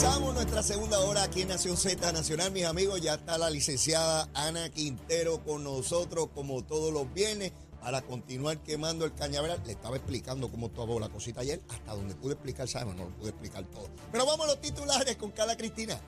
Comenzamos nuestra segunda hora aquí en Nación Z Nacional, mis amigos. Ya está la licenciada Ana Quintero con nosotros, como todos los viernes, para continuar quemando el cañaveral. Le estaba explicando cómo estaba la cosita ayer, hasta donde pude explicar, sabemos, no lo pude explicar todo. Pero vamos a los titulares con Carla Cristina.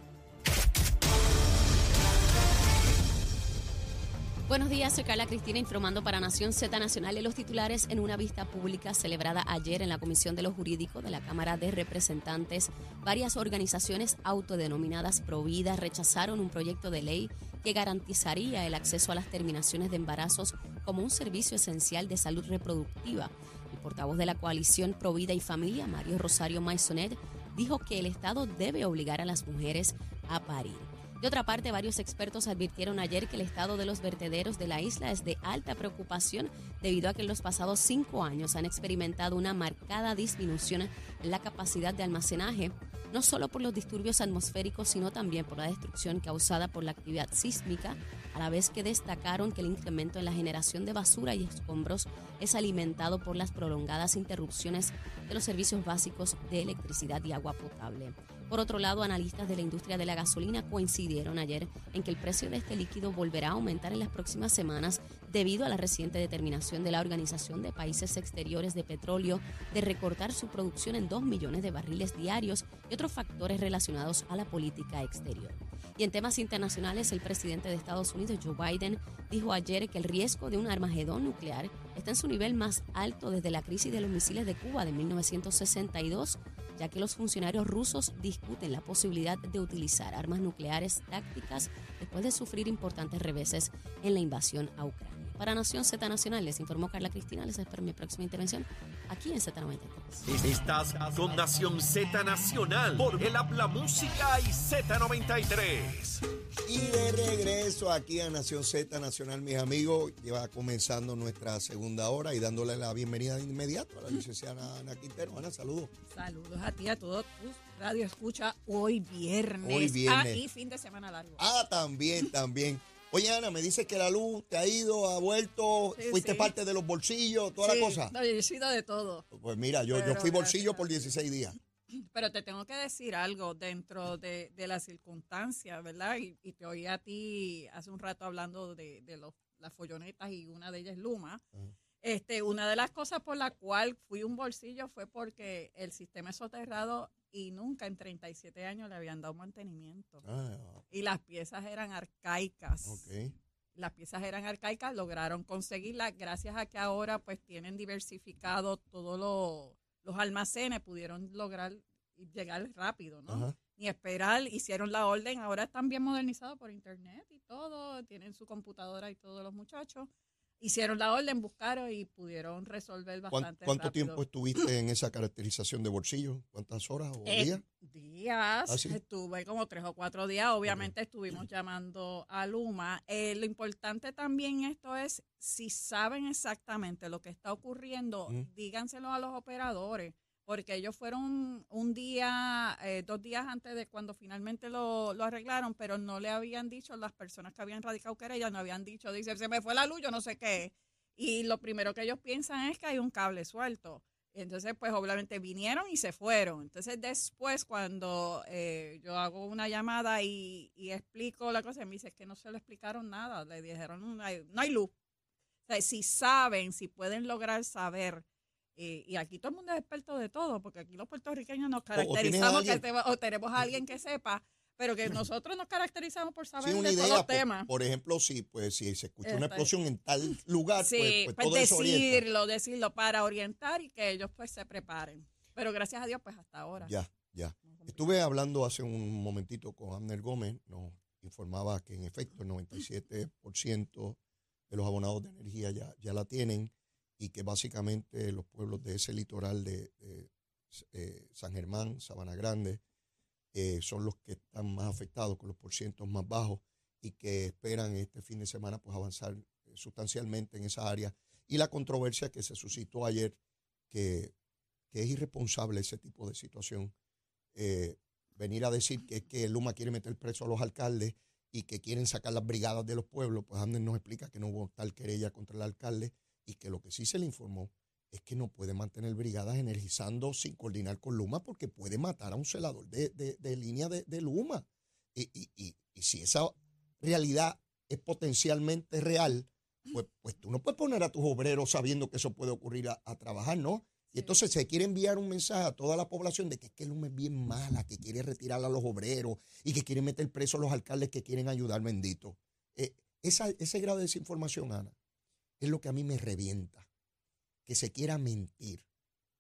Buenos días, soy Carla Cristina informando para Nación Z Nacional de los titulares en una vista pública celebrada ayer en la Comisión de lo Jurídico de la Cámara de Representantes. Varias organizaciones autodenominadas Provida rechazaron un proyecto de ley que garantizaría el acceso a las terminaciones de embarazos como un servicio esencial de salud reproductiva. El portavoz de la coalición Provida y Familia, Mario Rosario Maisonet, dijo que el Estado debe obligar a las mujeres a parir. De otra parte, varios expertos advirtieron ayer que el estado de los vertederos de la isla es de alta preocupación debido a que en los pasados cinco años han experimentado una marcada disminución en la capacidad de almacenaje, no solo por los disturbios atmosféricos, sino también por la destrucción causada por la actividad sísmica, a la vez que destacaron que el incremento en la generación de basura y escombros es alimentado por las prolongadas interrupciones de los servicios básicos de electricidad y agua potable. Por otro lado, analistas de la industria de la gasolina coincidieron ayer en que el precio de este líquido volverá a aumentar en las próximas semanas debido a la reciente determinación de la Organización de Países Exteriores de Petróleo de recortar su producción en 2 millones de barriles diarios y otros factores relacionados a la política exterior. Y en temas internacionales, el presidente de Estados Unidos, Joe Biden, dijo ayer que el riesgo de un armagedón nuclear está en su nivel más alto desde la crisis de los misiles de Cuba de 1962 ya que los funcionarios rusos discuten la posibilidad de utilizar armas nucleares tácticas después de sufrir importantes reveses en la invasión a Ucrania. Para Nación Z Nacional les informó Carla Cristina. Les espero mi próxima intervención aquí en Z93. Estás con Nación Z Nacional por el Habla Música y Z93. Y de regreso aquí a Nación Z Nacional, mis amigos, lleva comenzando nuestra segunda hora y dándole la bienvenida de inmediato a la licenciada Ana Quintero. Ana, saludos. Saludos a ti, a todos tus radio escucha hoy viernes. Hoy viernes. Ah, y fin de semana largo. Ah, también, también. Oye, Ana, me dice que la luz te ha ido, ha vuelto, Sí, fuiste sí. parte de los bolsillos, toda Sí, la cosa. no, yo he sido de todo. Pues mira, yo, yo fui bolsillo gracias. por 16 días. Pero te tengo que decir algo dentro de, de las circunstancias, ¿verdad? Y, y te oí a ti hace un rato hablando de, de los, las follonetas y una de ellas es Luma. Este, una de las cosas por la cual fui un bolsillo fue porque el sistema soterrado y nunca en 37 años le habían dado mantenimiento. Ah, Y las piezas eran arcaicas. las piezas eran arcaicas, lograron conseguirlas gracias a que ahora pues tienen diversificado todos los, los almacenes, pudieron lograr llegar rápido, ¿no? Ajá. Ni esperar, hicieron la orden, ahora están bien modernizados por internet y todo, tienen su computadora y todos los muchachos. Hicieron la orden, buscaron y pudieron resolver ¿Cuán- bastante ¿Cuánto rápido. tiempo estuviste en esa caracterización de bolsillo? ¿Cuántas horas o Eh, días? días. ¿Ah, sí? Estuve como tres o cuatro días. Obviamente estuvimos llamando a Luma. Eh, lo importante también esto es, si saben exactamente lo que está ocurriendo, díganselo a los operadores. Porque ellos fueron un día, eh, dos días antes de cuando finalmente lo, lo arreglaron, pero no le habían dicho las personas que habían radicado querella, no habían dicho, dice, se me fue la luz, yo no sé qué. Y lo primero que ellos piensan es que hay un cable suelto. Entonces, pues obviamente vinieron y se fueron. Entonces, después, cuando eh, yo hago una llamada y, explico la cosa, me dice "Es que no se le explicaron nada. Le dijeron, no hay, luz. Si saben, si pueden lograr saber, eh, y aquí todo el mundo es experto de todo, porque aquí los puertorriqueños nos caracterizamos, que alguien- te- o tenemos a alguien que sepa, pero que nosotros nos caracterizamos por saber Sí, de todos los Por, temas. por ejemplo, si, pues, si se escucha una explosión en tal lugar, Sí, pues, pues, pues, todo decirlo, decirlo para orientar y que ellos pues se preparen. Pero gracias a Dios, pues hasta ahora. Ya, ya. Estuve hablando hace un momentito con Abner Gómez, nos informaba que en efecto el 97% de los abonados de energía ya, ya la tienen y que básicamente los pueblos de ese litoral de, eh, San Germán, Sabana Grande, eh, son los que están más afectados con los porcientos más bajos y que esperan este fin de semana pues avanzar eh, sustancialmente en esa área. Y la controversia que se suscitó ayer, que, que es irresponsable ese tipo de situación, venir a decir que que Luma quiere meter preso a los alcaldes y que quieren sacar las brigadas de los pueblos, pues Anden nos explica que no hubo tal querella contra el alcalde y que lo que sí se le informó es que no puede mantener brigadas energizando sin coordinar con Luma porque puede matar a un celador de, de, de línea de, de Luma. Y, y, y, y, si esa realidad es potencialmente real, pues, pues tú no puedes poner a tus obreros sabiendo que eso puede ocurrir a, a trabajar, ¿no? Y entonces se quiere enviar un mensaje a toda la población de que es que Luma es bien mala, que quiere retirar a los obreros y que quiere meter preso a los alcaldes que quieren ayudar, bendito. Eh, esa, ese grado de desinformación, Ana, es lo que a mí me revienta que se quiera mentir.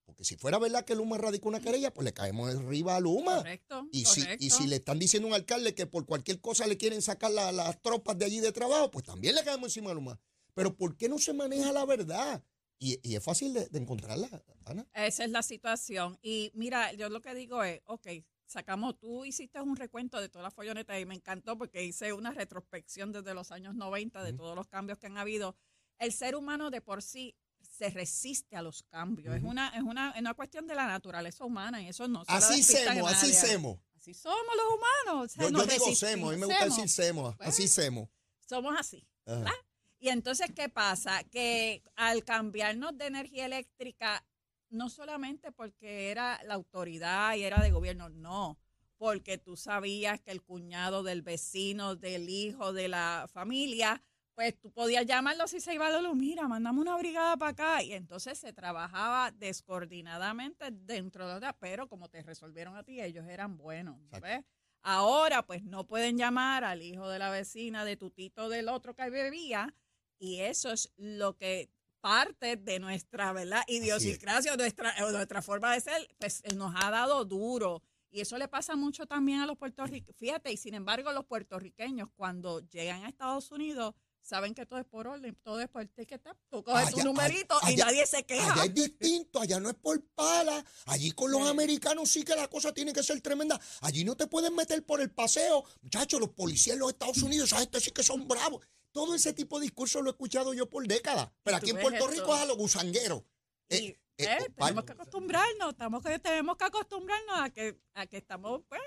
Porque si fuera verdad que Luma radicó una querella, pues le caemos arriba a Luma. Correcto. Y si, y si le están diciendo a un alcalde que por cualquier cosa le quieren sacar la- las tropas de allí de trabajo, pues también le caemos encima a Luma. Pero ¿por qué no se maneja la verdad? Y, y es fácil de, de encontrarla, Ana. Esa es la situación. Y mira, yo lo que digo es, ok, sacamos, tú hiciste un recuento de todas las follonetas y me encantó porque hice una retrospección desde los años 90 de todos los cambios que han habido. El ser humano de por sí se resiste a los cambios. Es una es una, es una cuestión de la naturaleza humana y eso no se Así a así semos. Así somos los humanos. o sea, Yo, yo digo a mí me gusta decir Pues, así semos. Somos así. Ajá. ¿verdad? Y entonces, ¿qué pasa? Que al cambiarnos de energía eléctrica, no solamente porque era la autoridad y era de gobierno, no, porque tú sabías que el cuñado del vecino, del hijo, de la familia, pues tú podías llamarlo si se iba a luz, mira, mandame una brigada para acá. Y entonces se trabajaba descoordinadamente dentro de otra, pero como te resolvieron a ti, ellos eran buenos. ¿ves? Ahora, pues no pueden llamar al hijo de la vecina, de tutito del otro que bebía, y eso es lo que parte de nuestra, ¿verdad? Idiosincrasia, nuestra, o nuestra forma de ser, pues eh, nos ha dado duro. Y eso le pasa mucho también a los puertorriqueños. Fíjate, y sin embargo, los puertorriqueños cuando llegan a Estados Unidos saben que todo es por orden, todo es por ticket. Tú coges tu Allá- numerito y nadie se queja. Allá es distinto, allá no es por pala. Allí con los Sí. americanos sí que la cosa tiene que ser tremenda. Allí no te pueden meter por el paseo. Muchachos, los policías en los Estados Unidos, esa gente sí que son bravos. Todo ese tipo de discurso lo he escuchado yo por décadas. Pero aquí en Puerto esto. Rico es a los gusangueros. Eh, eh, eh, tenemos que acostumbrarnos, estamos que, tenemos que acostumbrarnos a que, a que estamos, pues,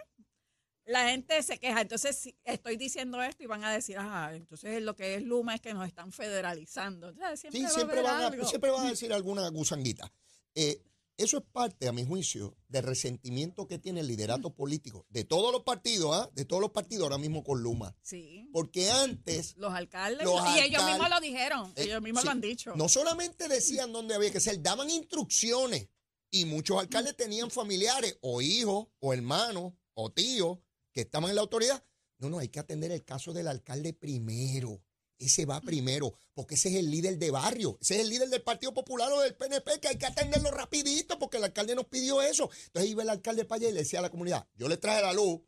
la gente se queja. Entonces, si estoy diciendo esto y van a decir, ah, entonces lo que es Luma es que nos están federalizando. Siempre, Sí, va siempre van, a, algo. siempre van a decir alguna gusanguita. Eh, eso es parte, a mi juicio, del resentimiento que tiene el liderato político de todos los partidos, ¿ah? de todos los partidos ahora mismo con Luma. Sí. Porque antes Los alcaldes, Los y ellos mismos lo dijeron, Eh, ellos mismos sí. lo han dicho. no solamente decían dónde había que ser, daban instrucciones. Y muchos alcaldes tenían familiares, o hijos, o hermanos, o tíos, que estaban en la autoridad. No, no, hay que atender el caso del alcalde primero. Ese va primero, porque ese es el líder de barrio, ese es el líder del Partido Popular o del PNP, que hay que atenderlo rapidito, porque el alcalde nos pidió eso. Entonces iba el alcalde para allá y le decía a la comunidad, yo le traje la luz,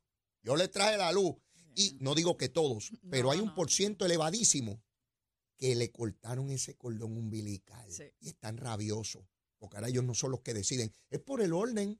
yo le traje la luz. Y no digo que todos, pero No, hay un por ciento elevadísimo que le cortaron ese cordón umbilical Sí. y están rabiosos, porque ahora ellos no son los que deciden, es por el orden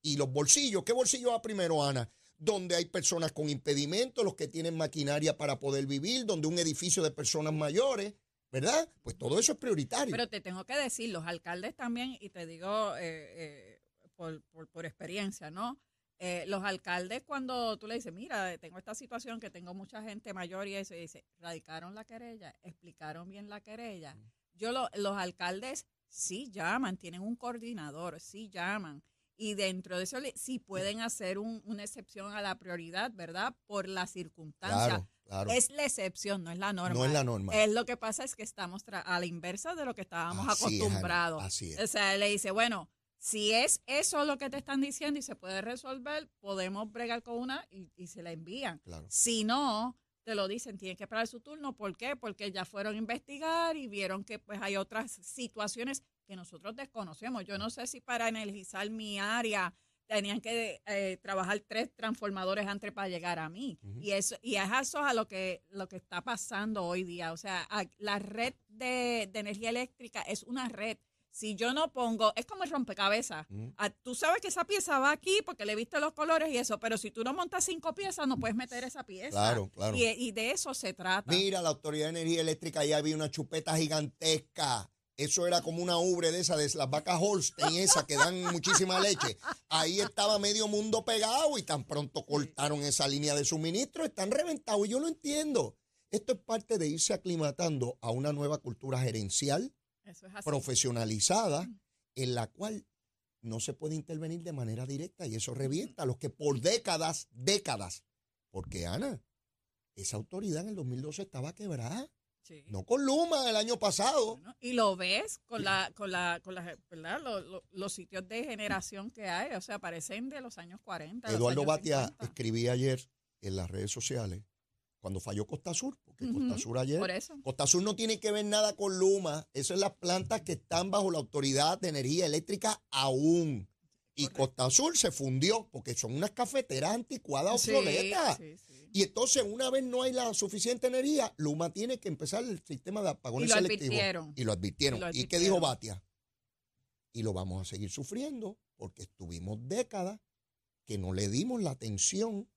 y los bolsillos. ¿Qué bolsillo va primero, Ana? Donde hay personas con impedimentos, los que tienen maquinaria para poder vivir, donde un edificio de personas mayores, ¿verdad? Pues todo eso es prioritario. Pero te tengo que decir, los alcaldes también, y te digo eh, eh, por, por, por experiencia, ¿no? Eh, los alcaldes cuando tú le dices, mira, tengo esta situación que tengo mucha gente mayor y eso, y dice, radicaron la querella, explicaron bien la querella. Yo lo- los alcaldes sí llaman, tienen un coordinador, sí llaman. Y dentro de eso le- sí pueden hacer un- una excepción a la prioridad, ¿verdad? Por la circunstancia. claro, claro. Es la excepción, no es la norma. no es la norma. Es lo que pasa es que estamos a la inversa de lo que estábamos Así es, Ana, acostumbrados. así es. O sea, él le dice, bueno, si es eso lo que te están diciendo y se puede resolver, podemos bregar con una y, y se la envían. Claro. Si no, te lo dicen, tienen que esperar su turno. ¿Por qué? Porque ya fueron a investigar y vieron que pues hay otras situaciones que nosotros desconocemos. Yo no sé si para energizar mi área tenían que eh, trabajar tres transformadores antes para llegar a mí. Y eso y es eso a lo que lo que está pasando hoy día. O sea, a- la red de, de energía eléctrica es una red. si yo no pongo, es como el rompecabezas. Ah, tú sabes que esa pieza va aquí porque le viste los colores y eso, pero si tú no montas cinco piezas, no puedes meter esa pieza. Claro, claro. Y, y de eso se trata. Mira, la Autoridad de Energía Eléctrica ya había una chupeta gigantesca. Eso era como una ubre de esa, de las vacas Holstein, esa que dan muchísima leche. Ahí estaba medio mundo pegado y tan pronto cortaron esa línea de suministro, están reventados. Y yo lo entiendo. Esto es parte de irse aclimatando a una nueva cultura gerencial, Eso es así. profesionalizada, en la cual no se puede intervenir de manera directa y eso revienta a los que por décadas, décadas, porque Ana, esa autoridad en el 2012 estaba quebrada. Sí. No con Luma el año pasado. Bueno, y lo ves con la, con la, con la, ¿verdad? Lo- lo- los sitios de generación que hay, o sea, parecen de los años 40. los Eduardo años Batia 50. escribía ayer en las redes sociales cuando falló Costa Sur, porque Costa Sur ayer. Por eso. Costa Sur no tiene que ver nada con Luma. Eso es las plantas que están bajo la autoridad de energía eléctrica aún. Y Correcto. Costa Sur se fundió porque son unas cafeteras anticuadas Sí, obsoletas. sí, sí. Y entonces, una vez no hay la suficiente energía, Luma tiene que empezar el sistema de apagones Y lo selectivos. advirtieron. Y lo advirtieron. Y lo ¿Y qué dijo advirtieron. Batia? Y lo vamos a seguir sufriendo porque estuvimos décadas que no le dimos la atención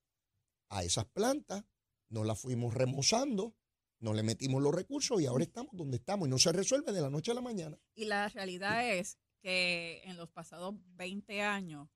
a esas plantas, no las fuimos remozando, no le metimos los recursos y ahora estamos donde estamos y no se resuelve de la noche a la mañana. Y la realidad es en los pasados 20 años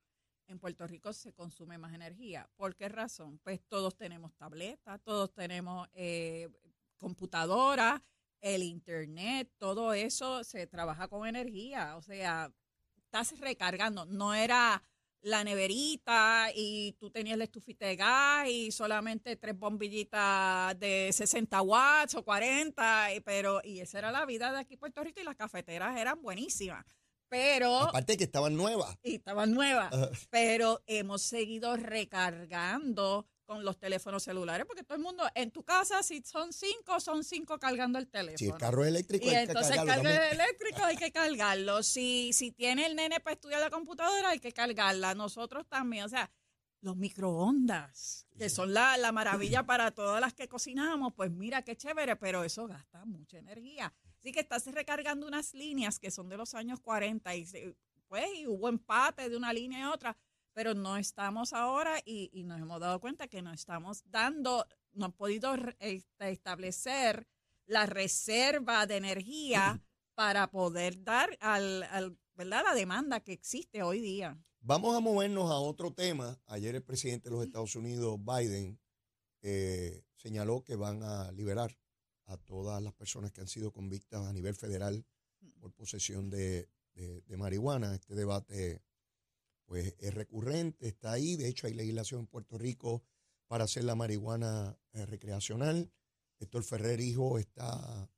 en Puerto Rico se consume más energía. ¿Por qué razón? Pues todos tenemos tabletas, todos tenemos eh, computadoras, el internet, todo eso se trabaja con energía. O sea, estás recargando. No era la neverita y tú tenías la estufita de gas y solamente tres bombillitas de 60 watts o 40, y- pero y esa era la vida de aquí en Puerto Rico y las cafeteras eran buenísimas. Pero Aparte que estaban nuevas. y estaban nuevas, pero hemos seguido recargando con los teléfonos celulares porque todo el mundo en tu casa si son cinco son cinco cargando el teléfono. Si el carro es eléctrico, Y hay que entonces el cargarlo cargo también. eléctrico hay que cargarlo. Si, si tiene el nene para estudiar la computadora, hay que cargarla. Nosotros también. O sea, los microondas, que son la, la maravilla para todas las que cocinamos, pues mira qué chévere, pero eso gasta mucha energía. Así que estás recargando unas líneas que son de los años 40 y pues y hubo empate de una línea y otra, pero no estamos ahora y, y nos hemos dado cuenta que no estamos dando, no han podido este, establecer la reserva de energía para poder dar al, al- ¿verdad? la demanda que existe hoy día. Vamos a movernos a otro tema. Ayer el presidente de los Estados Unidos, Biden, eh, señaló que van a liberar a todas las personas que han sido convictas a nivel federal por posesión de, de- de marihuana. Este debate pues es recurrente, está ahí. De hecho, hay legislación en Puerto Rico para hacer la marihuana eh, recreacional. Héctor Ferrer, hijo, está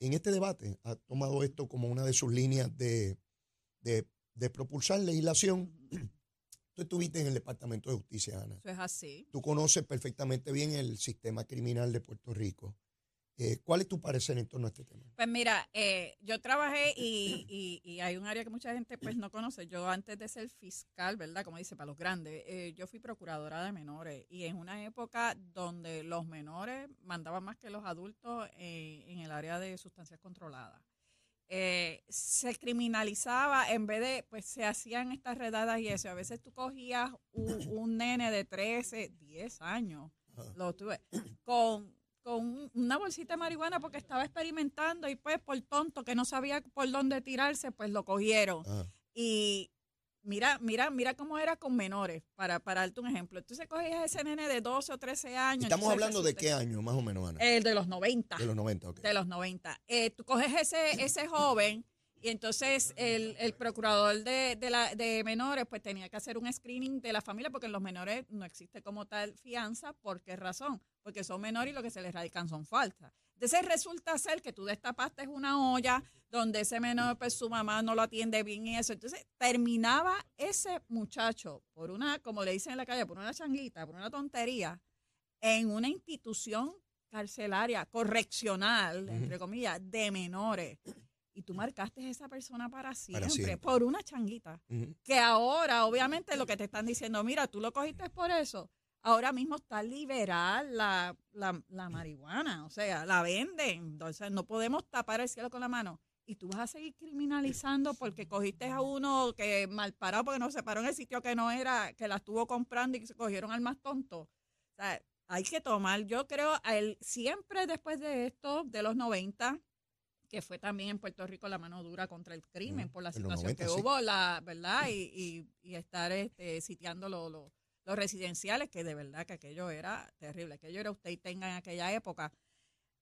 en este debate, ha tomado esto como una de sus líneas de, de, de propulsar legislación. Tú estuviste en el Departamento de Justicia, Ana. Eso es así. Tú conoces perfectamente bien el sistema criminal de Puerto Rico. Eh, ¿Cuál es tu parecer en torno a este tema? Pues mira, eh, yo trabajé y, y- y hay un área que mucha gente pues no conoce. Yo antes de ser fiscal, ¿verdad? Como dice, para los grandes, eh, yo fui procuradora de menores y en una época donde los menores mandaban más que los adultos eh, en el área de sustancias controladas. Se criminalizaba en vez de, pues se hacían estas redadas y eso. A veces tú cogías un, un nene de 13, 10 años, Ajá. lo tuve, con, con un- una bolsita de marihuana porque estaba experimentando y pues por tonto que no sabía por dónde tirarse, pues lo cogieron. Ah, Y mira, mira, mira cómo era con menores, para, para darte un ejemplo. Entonces cogías ese nene de 12 o 13 años. Estamos hablando de qué año, más o menos, Ana? El de los 90 de los 90, ok. de los 90. Eh, tú coges ese, ese joven y entonces el, el procurador de, de, la, de menores pues tenía que hacer un screening de la familia porque en los menores no existe como tal fianza. ¿Por qué razón? Porque son menores y lo que se les radican son faltas. Entonces resulta ser que tú destapaste una olla donde ese menor pues su mamá no lo atiende bien y eso. Entonces terminaba ese muchacho por una, como le dicen en la calle, por una changuita, por una tontería, en una institución carcelaria, correccional, entre comillas, de menores. Y tú marcaste a esa persona para siempre, siempre. por una changuita. Que ahora, obviamente, lo que te están diciendo, mira, tú lo cogiste por eso. Ahora mismo está liberal la, la, la marihuana, o sea, la venden. Entonces, no podemos tapar el cielo con la mano. y tú vas a seguir criminalizando porque cogiste a uno que mal parado porque no se paró en el sitio que no era, que la estuvo comprando y se cogieron al más tonto. O sea, hay que tomar, yo creo, el, siempre después de esto, de los 90, que fue también en Puerto Rico la mano dura contra el crimen por la situación que hubo, la verdad, y, y, estar este, sitiando los residenciales, que de verdad que aquello era terrible, aquello era usted y tenga en aquella época.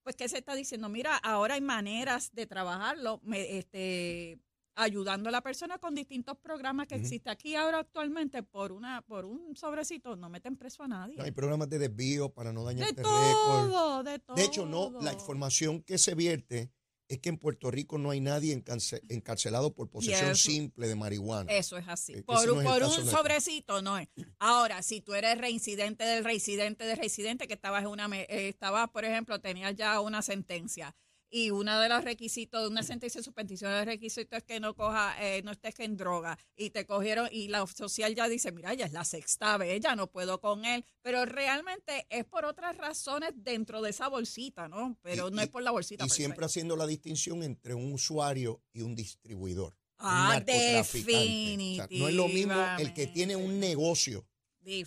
Pues que se está diciendo, mira, ahora hay maneras de trabajarlo, este, ayudando a la persona con distintos programas que existen aquí ahora actualmente por una por un sobrecito no meten preso a nadie. hay programas de desvío para no dañar de todo, De todo, De hecho, no, la información que se vierte es que en Puerto Rico no hay nadie encarcelado por posesión simple de marihuana. Eso es así. por, un sobrecito no es. Ahora, si tú eres reincidente del reincidente del reincidente, que estabas en una, eh, estabas, por ejemplo, tenías ya una sentencia y uno de los requisitos de una sentencia de suspensión de requisitos es que no coja, eh, no estés en droga y te cogieron y la social ya dice, mira, ya es la sexta vez, ya no puedo con él, pero realmente es por otras razones dentro de esa bolsita, ¿no? Pero no es por la bolsita. Y siempre haciendo la distinción entre un usuario y un distribuidor. Ah, definitivamente. no es lo mismo el que tiene un negocio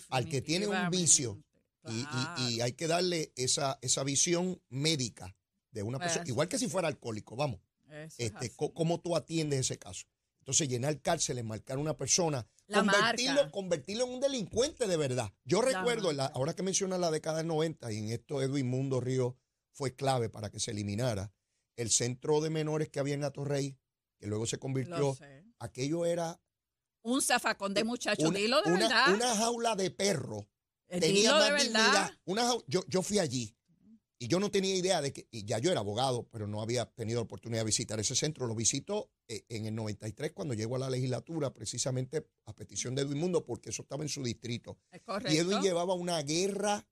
al que tiene un vicio. Y, y, hay que darle esa, esa visión médica de una persona, igual que si fuera alcohólico, vamos. Este, ¿Cómo tú atiendes ese caso? Entonces, llenar cárceles, marcar a una persona, convertirlo, convertirlo, en un delincuente de verdad. Yo recuerdo, ahora que menciona la década del 90, y en esto Edwin Mundo Río fue clave para que se eliminara, el centro de menores que había en Atorrey, que luego se convirtió, aquello era... Un zafacón de muchachos, dilo de verdad. Una jaula de perro. Tenía más de dignidad. Una yo, yo fui allí. Y yo no tenía idea de que, y ya yo era abogado, pero no había tenido la oportunidad de visitar ese centro. Lo visito eh, en el 93 cuando llego a la legislatura, precisamente a petición de Edwin Mundo, porque eso estaba en su distrito. y Edwin llevaba una guerra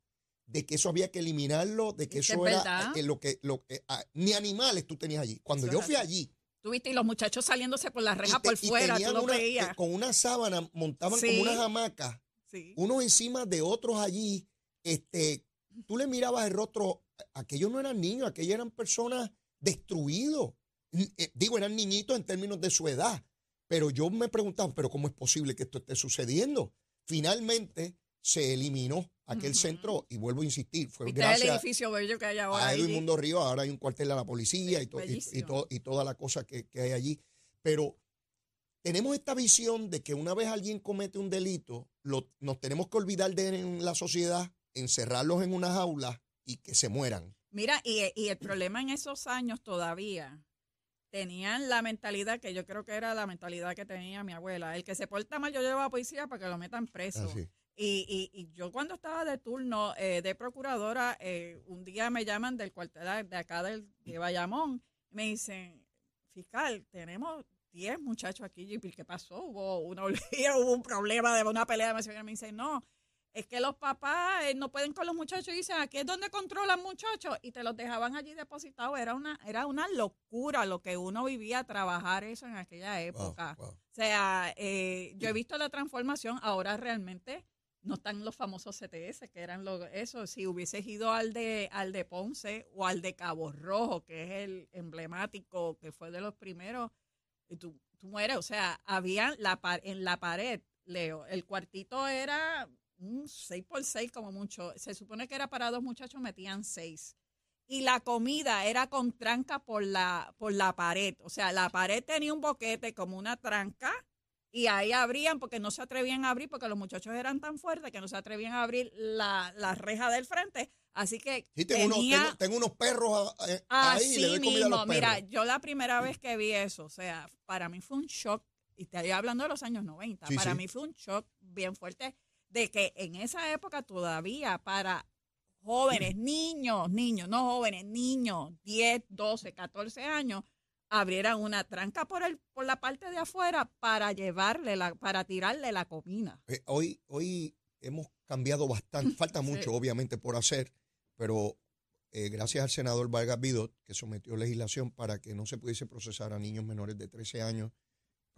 de que eso había que eliminarlo, de que eso era eh, lo que, lo, eh, ah, ni animales tú tenías allí. Cuando yo fui allí, Tuviste y los muchachos saliéndose por la reja por fuera, tú lo veías. con una sábana, montaban como unas hamacas, unos encima de otros allí, este, tú le mirabas el rostro aquellos no eran niños, aquellos eran personas destruidos. Eh, digo, eran niñitos en términos de su edad. Pero yo me preguntaba, ¿pero cómo es posible que esto esté sucediendo? Finalmente se eliminó aquel centro y vuelvo a insistir, fue gracias el edificio que hay ahora a Edwin Mundo Río, ahora hay un cuartel de la policía y, y, toda la cosa que, que hay allí. Pero tenemos esta visión de que una vez alguien comete un delito, lo, nos tenemos que olvidar de en la sociedad, encerrarlos en una jaula y que se mueran. Mira, y, el problema en esos años todavía tenían la mentalidad que yo creo que era la mentalidad que tenía mi abuela. El que se porta mal, yo llevo a la policía para que lo metan preso. Ah, y, y, yo cuando estaba de turno eh, de procuradora, eh, un día me llaman del cuartel de acá del, de Bayamón. Me dicen, fiscal, tenemos 10 muchachos aquí. ¿Y qué pasó? Hubo, una, hubo un problema de una pelea. Me dicen, no, es que los papás eh, no pueden con los muchachos y dicen, aquí es donde controlan muchachos, y te los dejaban allí depositados. Era una, era una locura lo que uno vivía trabajar eso en aquella época. O sea, eh, yo he visto la transformación, ahora realmente no están los famosos CTS, que eran los, eso, si hubieses ido al de, al de Ponce o al de Cabo Rojo, que es el emblemático, que fue de los primeros, y tú, tú mueres, o sea, había la, en la pared, Leo, el cuartito era un 6 por 6 como mucho. Se supone que era para dos muchachos, metían seis. Y la comida era con tranca por la, por la pared. O sea, la pared tenía un boquete como una tranca y ahí abrían porque no se atrevían a abrir porque los muchachos eran tan fuertes que no se atrevían a abrir la, reja del frente. Así que tengo, unos, tengo, unos perros eh, ahí y le doy comida a los Mira, yo la primera vez que vi eso, o sea, para mí fue un shock, y estoy hablando de los años 90, para mí fue un shock bien fuerte de que en esa época todavía para jóvenes, niños, niños, no jóvenes, niños, 10, 12, 14 años, abrieran una tranca por el por la parte de afuera para llevarle la para tirarle la comida. Eh, hoy hoy hemos cambiado bastante, falta mucho obviamente por hacer, pero eh, gracias al senador Vargas Vidot que sometió legislación para que no se pudiese procesar a niños menores de 13 años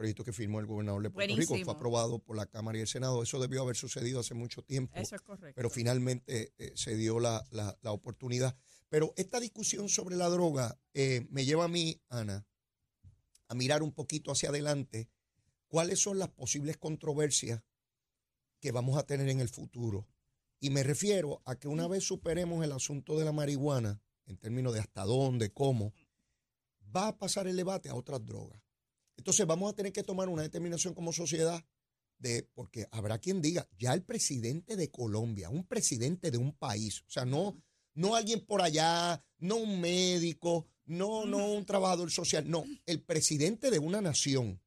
proyecto que firmó el gobernador de Puerto Rico, fue aprobado por la Cámara y el Senado. Eso debió haber sucedido hace mucho tiempo. Eso es correcto. Pero finalmente eh, se dio la, oportunidad. Pero esta discusión sobre la droga eh, me lleva a mí, Ana, a mirar un poquito hacia adelante cuáles son las posibles controversias que vamos a tener en el futuro. Y me refiero a que una vez superemos el asunto de la marihuana, en términos de hasta dónde, cómo, va a pasar el debate a otras drogas. Entonces vamos a tener que tomar una determinación como sociedad de, porque habrá quien diga, ya el presidente de Colombia, un presidente de un país, o sea, no, no alguien por allá, no un médico, no, no un trabajador social, no, el presidente de una nación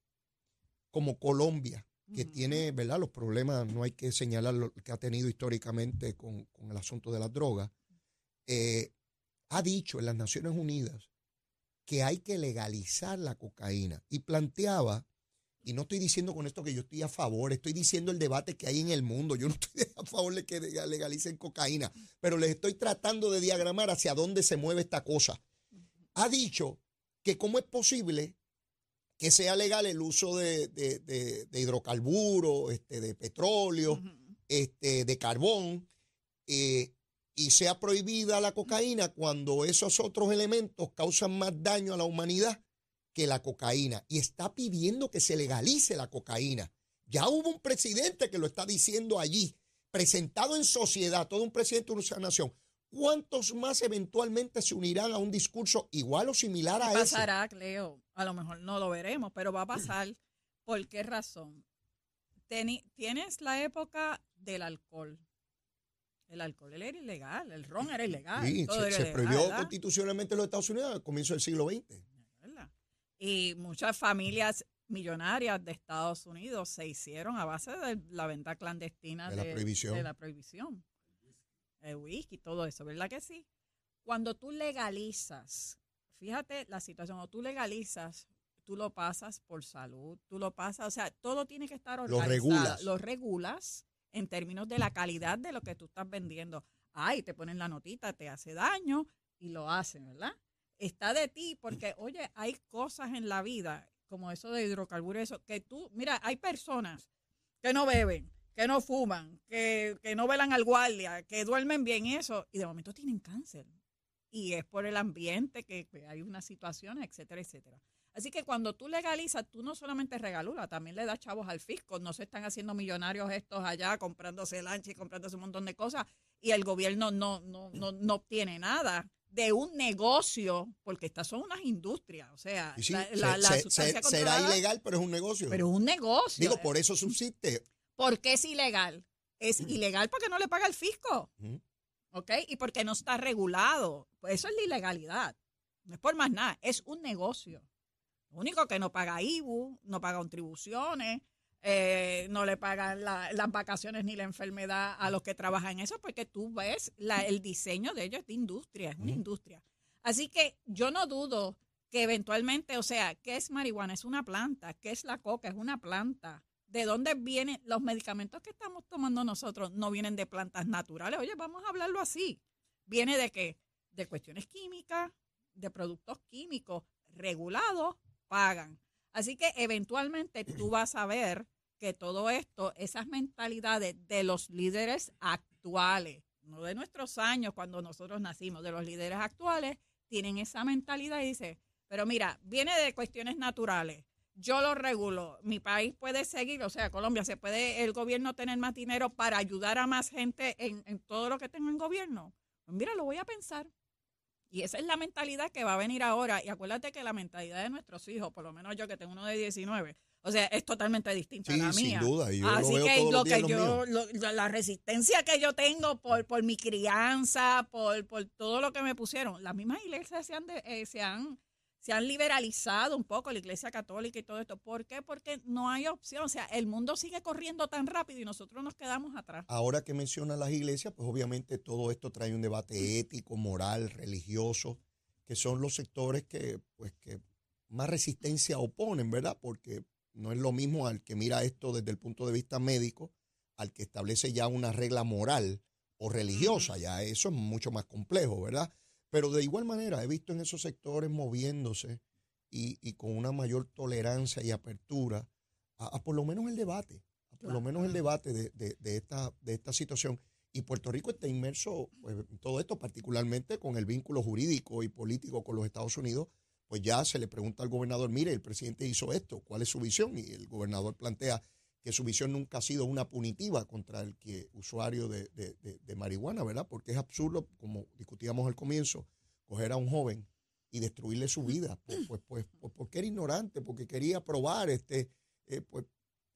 como Colombia, que tiene, ¿verdad? Los problemas, no hay que señalar lo que ha tenido históricamente con, el asunto de las drogas, eh, ha dicho en las Naciones Unidas que hay que legalizar la cocaína. Y planteaba, y no estoy diciendo con esto que yo estoy a favor, estoy diciendo el debate que hay en el mundo, yo no estoy a favor de que legalicen cocaína, pero les estoy tratando de diagramar hacia dónde se mueve esta cosa. Ha dicho que cómo es posible que sea legal el uso de, de, hidrocarburos, este, de petróleo, este, de carbón, eh, y sea prohibida la cocaína cuando esos otros elementos causan más daño a la humanidad que la cocaína. Y está pidiendo que se legalice la cocaína. Ya hubo un presidente que lo está diciendo allí, presentado en sociedad, todo un presidente de una nación. ¿Cuántos más eventualmente se unirán a un discurso igual o similar a ese? Pasará, Cleo. A lo mejor no lo veremos, pero va a pasar. ¿Por qué razón? tienes la época del alcohol. El alcohol era ilegal, el ron era ilegal. Sí, se, prohibió constitucionalmente en los Estados Unidos al comienzo del siglo XX. Y muchas familias millonarias de Estados Unidos se hicieron a base de la venta clandestina de, la prohibición. De la prohibición. El whisky, todo eso, ¿verdad que sí? Cuando tú legalizas, fíjate la situación, cuando tú legalizas, tú lo pasas por salud, tú lo pasas, o sea, todo tiene que estar organizado. Lo regulas. Lo regulas en términos de la calidad de lo que tú estás vendiendo. Ay, te ponen la notita, te hace daño y lo hacen, ¿verdad? Está de ti porque, oye, hay cosas en la vida, como eso de hidrocarburos, eso, que tú, mira, hay personas que no beben, que no fuman, que, que no velan al guardia, que duermen bien eso, y de momento tienen cáncer. Y es por el ambiente que, hay una situación, etcétera, etcétera. Así que cuando tú legalizas, tú no solamente regaluras, también le das chavos al fisco. No se están haciendo millonarios estos allá comprándose lancha y comprándose un montón de cosas y el gobierno no, no, no, no obtiene nada de un negocio, porque estas son unas industrias, o sea, la, será ilegal, pero es un negocio. Pero es un negocio. Digo, por eso subsiste. ¿Por qué es ilegal? Es ilegal porque no le paga el fisco, ¿ok? Y porque no está regulado. Pues eso es la ilegalidad. No es por más nada, es un negocio único que no paga IBU, no paga contribuciones, eh, no le pagan las vacaciones ni la enfermedad a los que trabajan en eso, porque tú ves el diseño de ellos de industria, es una industria. Así que yo no dudo que eventualmente, o sea, ¿qué es marihuana? Es una planta. ¿Qué es la coca? Es una planta. ¿De dónde vienen los medicamentos que estamos tomando nosotros? No vienen de plantas naturales. Oye, vamos a hablarlo así. ¿Viene de qué? De cuestiones químicas, de productos químicos regulados pagan. Así que eventualmente tú vas a ver que todo esto, esas mentalidades de los líderes actuales, no de nuestros años cuando nosotros nacimos, de los líderes actuales, tienen esa mentalidad y dice, pero mira, viene de cuestiones naturales. Yo lo regulo, mi país puede seguir, o sea, Colombia, se puede el gobierno tener más dinero para ayudar a más gente en, en todo lo que tengo en gobierno. Pues mira, lo voy a pensar. Y esa es la mentalidad que va a venir ahora. Y acuérdate que la mentalidad de nuestros hijos, por lo menos yo que tengo uno de 19, o sea, es totalmente distinta a la mía. Sin duda. Así que lo que yo, la resistencia que yo tengo por, por mi crianza, por, por todo lo que me pusieron, las mismas iglesias se han, eh, se han se han liberalizado un poco la Iglesia Católica y todo esto. ¿Por qué? Porque no hay opción. O sea, el mundo sigue corriendo tan rápido y nosotros nos quedamos atrás. Ahora que menciona las iglesias, pues obviamente todo esto trae un debate ético, moral, religioso, que son los sectores que, pues, que más resistencia oponen, ¿verdad? Porque no es lo mismo al que mira esto desde el punto de vista médico, al que establece ya una regla moral o religiosa. Ya eso es mucho más complejo, ¿verdad? Pero de igual manera he visto en esos sectores moviéndose y, con una mayor tolerancia y apertura a, por lo menos el debate, a por lo menos el debate de, esta, de esta situación. Y Puerto Rico está inmerso pues, en todo esto, particularmente con el vínculo jurídico y político con los Estados Unidos, pues ya se le pregunta al gobernador, mire, el presidente hizo esto, ¿cuál es su visión? Y el gobernador plantea que su visión nunca ha sido una punitiva contra el que usuario de, de marihuana, ¿verdad? Porque es absurdo, como discutíamos al comienzo, coger a un joven y destruirle su vida, pues, pues, pues, pues, porque era ignorante, porque quería probar, este, eh, pues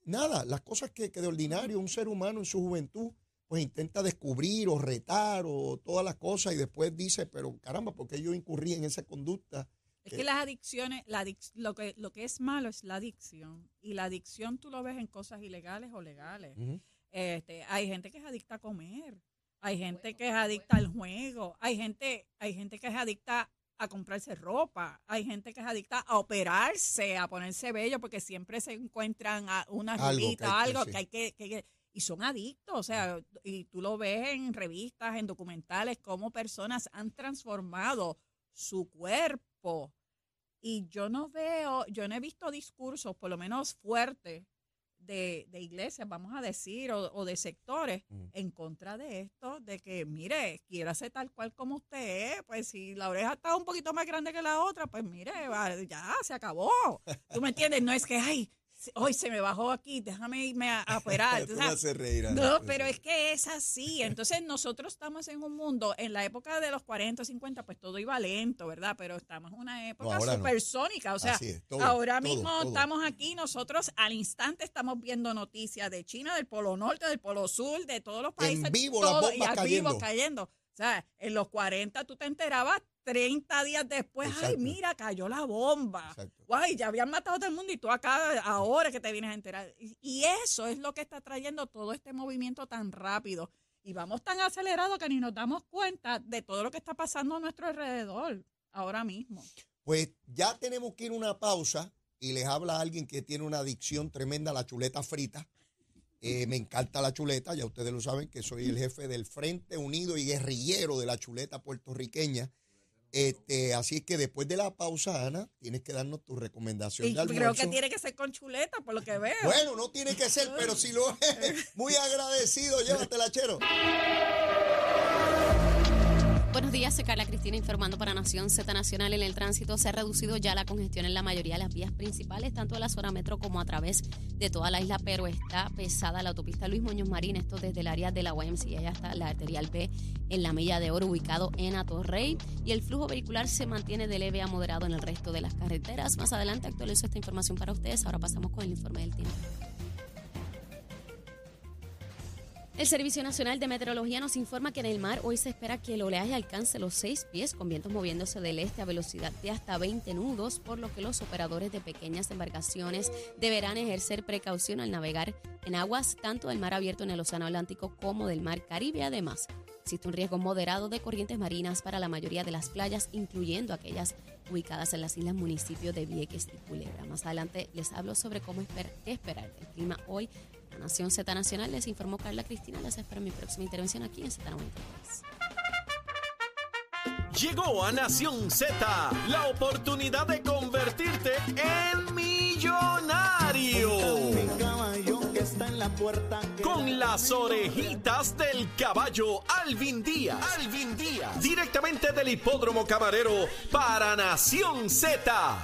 nada, las cosas que, que, de ordinario un ser humano en su juventud, pues intenta descubrir o retar o todas las cosas y después dice, pero caramba, porque yo incurrí en esa conducta? Es que las adicciones, la lo, que, lo que es malo es la adicción. Y la adicción tú lo ves en cosas ilegales o legales. este, hay gente que es adicta a comer. Hay gente que es adicta al juego. Hay gente, hay gente que es adicta a comprarse ropa. Hay gente que es adicta a operarse, a ponerse bello, porque siempre se encuentran una rubita, algo, que, hay que, y son adictos, o sea, y tú lo ves en revistas, en documentales, cómo personas han transformado su cuerpo. Y yo no veo, yo no he visto discursos, por lo menos fuertes, de, de iglesias, vamos a decir, o, de sectores mm. en contra de esto, de que, mire, quiera ser tal cual como usted es, pues si la oreja está un poquito más grande que la otra, pues mire, ya, se acabó. ¿Tú me entiendes? No es que, ay, hoy se me bajó aquí, déjame irme a, operar. no, pero es que es así. Entonces nosotros estamos en un mundo, en la época de los 40, 50, pues todo iba lento, ¿verdad? Pero estamos en una época supersónica. O sea, ahora mismo estamos aquí, nosotros al instante estamos viendo noticias de China, del Polo Norte, del Polo Sur, de todos los países. En vivo, todo, y cayendo. vivo cayendo. O sea, en los 40 tú te enterabas 30 días después, ay, mira, cayó la bomba. Guay, ya habían matado a todo el mundo y tú acá ahora que te vienes a enterar. Y, eso es lo que está trayendo todo este movimiento tan rápido. Y vamos tan acelerados que ni nos damos cuenta de todo lo que está pasando a nuestro alrededor ahora mismo. Pues ya tenemos que ir a una pausa y les habla alguien que tiene una adicción tremenda a la chuleta frita. Eh, me encanta la chuleta, ya ustedes lo saben que soy el jefe del Frente Unido y Guerrillero de la Chuleta puertorriqueña. Este, así que después de la pausa, Ana, tienes que darnos tu recomendación de almuerzo. Creo que tiene que ser con chuleta, por lo que veo. Bueno, no tiene que ser, pero si lo es, muy agradecido, llévatela, chero. Buenos días, soy Carla Cristina informando para Nación Z Nacional. En el tránsito se ha reducido ya la congestión en la mayoría de las vías principales, tanto de la zona metro como a través de toda la isla, pero está pesada la autopista Luis Muñoz Marín, esto desde el área de la YMCA hasta la arterial B en la Milla de Oro, ubicado en Atorrey. Y el flujo vehicular se mantiene de leve a moderado en el resto de las carreteras. Más adelante actualizo esta información para ustedes. Ahora pasamos con el informe del tiempo. El Servicio Nacional de Meteorología nos informa que en el mar hoy se espera que el oleaje alcance los seis pies, con vientos moviéndose del este a velocidad de hasta 20 nudos, por lo que los operadores de pequeñas embarcaciones deberán ejercer precaución al navegar en aguas tanto del mar abierto en el Océano Atlántico como del mar Caribe. Además, existe un riesgo moderado de corrientes marinas para la mayoría de las playas, incluyendo aquellas ubicadas en las islas municipios de Vieques y Culebra. Más adelante les hablo sobre cómo esperar el clima hoy Nación Z Nacional. Les informó Carla Cristina. Les espero mi próxima intervención aquí en Z93. Llegó a Nación Z la oportunidad de convertirte en millonario. Con las orejitas del caballo Alvin Díaz. Alvin Díaz. Directamente del hipódromo camarero para Nación Z.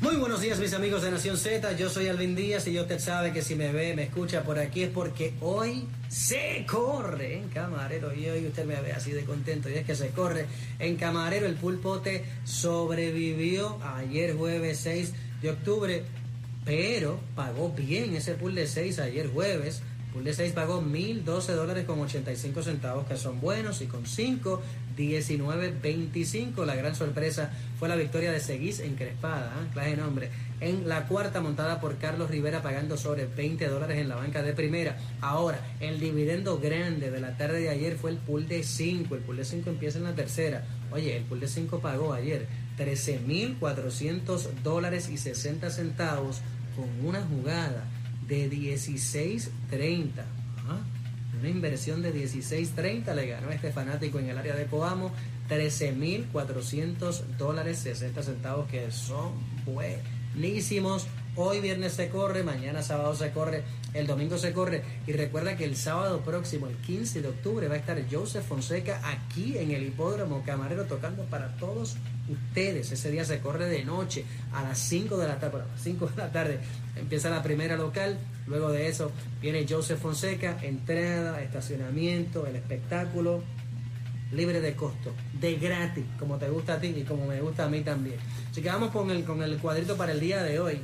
Muy buenos días mis amigos de Nación Z, yo soy Alvin Díaz y usted sabe que si me ve, me escucha por aquí es porque hoy se corre en Camarero. Y hoy usted me ve así de contento. Y es que se corre en Camarero, el pulpote sobrevivió ayer jueves 6 de octubre, pero pagó bien ese pool de 6 ayer jueves, pool de 6 pagó 1.012 dólares con 85 centavos que son buenos y con 5 19-25. La gran sorpresa fue la victoria de Seguís encrespada, ¿eh? clase nombre, en la cuarta montada por Carlos Rivera pagando sobre 20 dólares en la banca de primera. Ahora, el dividendo grande de la tarde de ayer fue el pool de 5. El pool de 5 empieza en la tercera. Oye, el pool de 5 pagó ayer 13.400 dólares y 60 centavos con una jugada de 16.30 una inversión de 16.30 le ganó a este fanático en el área de Coamo 13.400 dólares 60 centavos que son buenísimos Hoy viernes se corre, mañana sábado se corre, el domingo se corre. Y recuerda que el sábado próximo, el 15 de octubre, va a estar Joseph Fonseca aquí en el hipódromo Camarero tocando para todos ustedes. Ese día se corre de noche a las 5 de la tarde. a las 5 de la tarde empieza la primera local. Luego de eso viene Joseph Fonseca, entrada, estacionamiento, el espectáculo libre de costo, de gratis, como te gusta a ti y como me gusta a mí también. Así que vamos con el, con el cuadrito para el día de hoy.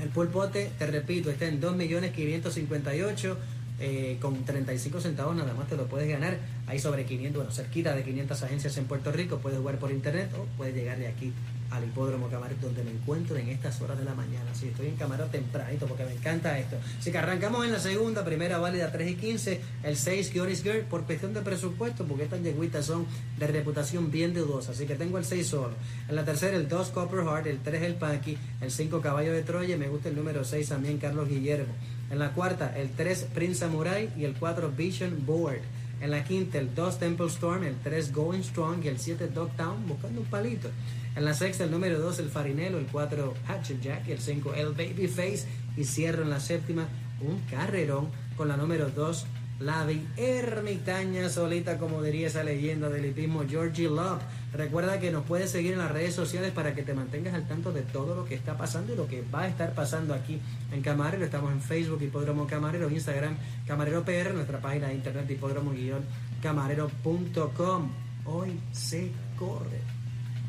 El pulpote, te repito, está en 2.558.000 eh, con 35 centavos nada más te lo puedes ganar. Hay sobre 500, bueno, cerquita de 500 agencias en Puerto Rico. Puedes jugar por internet o puedes llegar de aquí al hipódromo Camarero donde me encuentro en estas horas de la mañana. Sí, estoy en Camarero tempranito porque me encanta esto. Así que arrancamos en la segunda, primera válida 3 y 15, el 6 Kioris Girl por cuestión de presupuesto, porque estas yeguitas son de reputación bien dudosa. Así que tengo el 6 solo. En la tercera, el 2 Copper Heart, el 3 el Paki, el 5 Caballo de Troya, me gusta el número 6 también Carlos Guillermo. En la cuarta, el 3 Prince Samurai y el 4 Vision Board. En la quinta, el 2 Temple Storm, el 3 Going Strong y el 7 Dogtown, buscando un palito. En la sexta, el número 2, el Farinelo, el 4, Hatchet Jack, el 5, el Babyface. Y cierro en la séptima, un carrerón con la número 2, la ermitaña solita, como diría esa leyenda del hipismo, Georgie Love. Recuerda que nos puedes seguir en las redes sociales para que te mantengas al tanto de todo lo que está pasando y lo que va a estar pasando aquí en Camarero. Estamos en Facebook, Hipódromo Camarero, Instagram, Camarero PR, nuestra página de internet, hipódromo-camarero.com. Hoy se corre.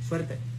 Suerte.